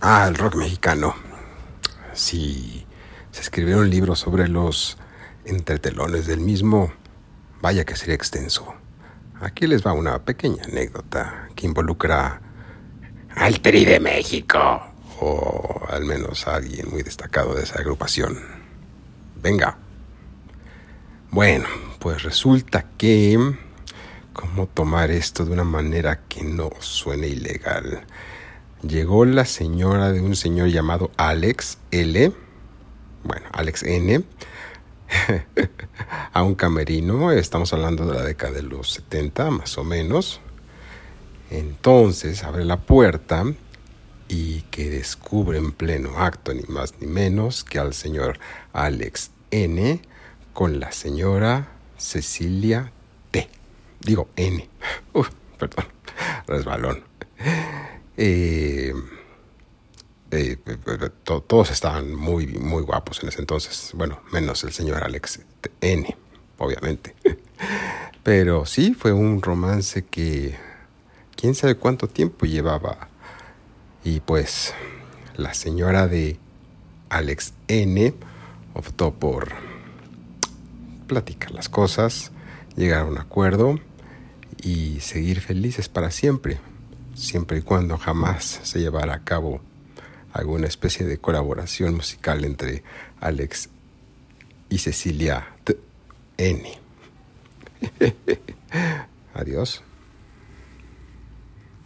Ah, el rock mexicano. Si se escribiera un libro sobre los entretelones del mismo, vaya que sería extenso. Aquí les va una pequeña anécdota que involucra al Tri de México, o al menos a alguien muy destacado de esa agrupación. Venga. Bueno, pues resulta que... ¿Cómo tomar esto de una manera que no suene ilegal? Llegó la señora de un señor llamado Alex L. Bueno, Alex N. a un camerino. Estamos hablando de la década de los 70, más o menos. Entonces abre la puerta y que descubre en pleno acto, ni más ni menos, que al señor Alex N con la señora Cecilia T. Digo N. Perdón, resbalón. Eh, eh, todos estaban muy, muy guapos en ese entonces. Bueno, menos el señor Alex N, obviamente. Pero sí, fue un romance que quién sabe cuánto tiempo llevaba. Y pues la señora de Alex N optó por platicar las cosas, llegar a un acuerdo y seguir felices para siempre, siempre y cuando jamás se llevara a cabo alguna especie de colaboración musical entre Alex y Cecilia N. Adiós.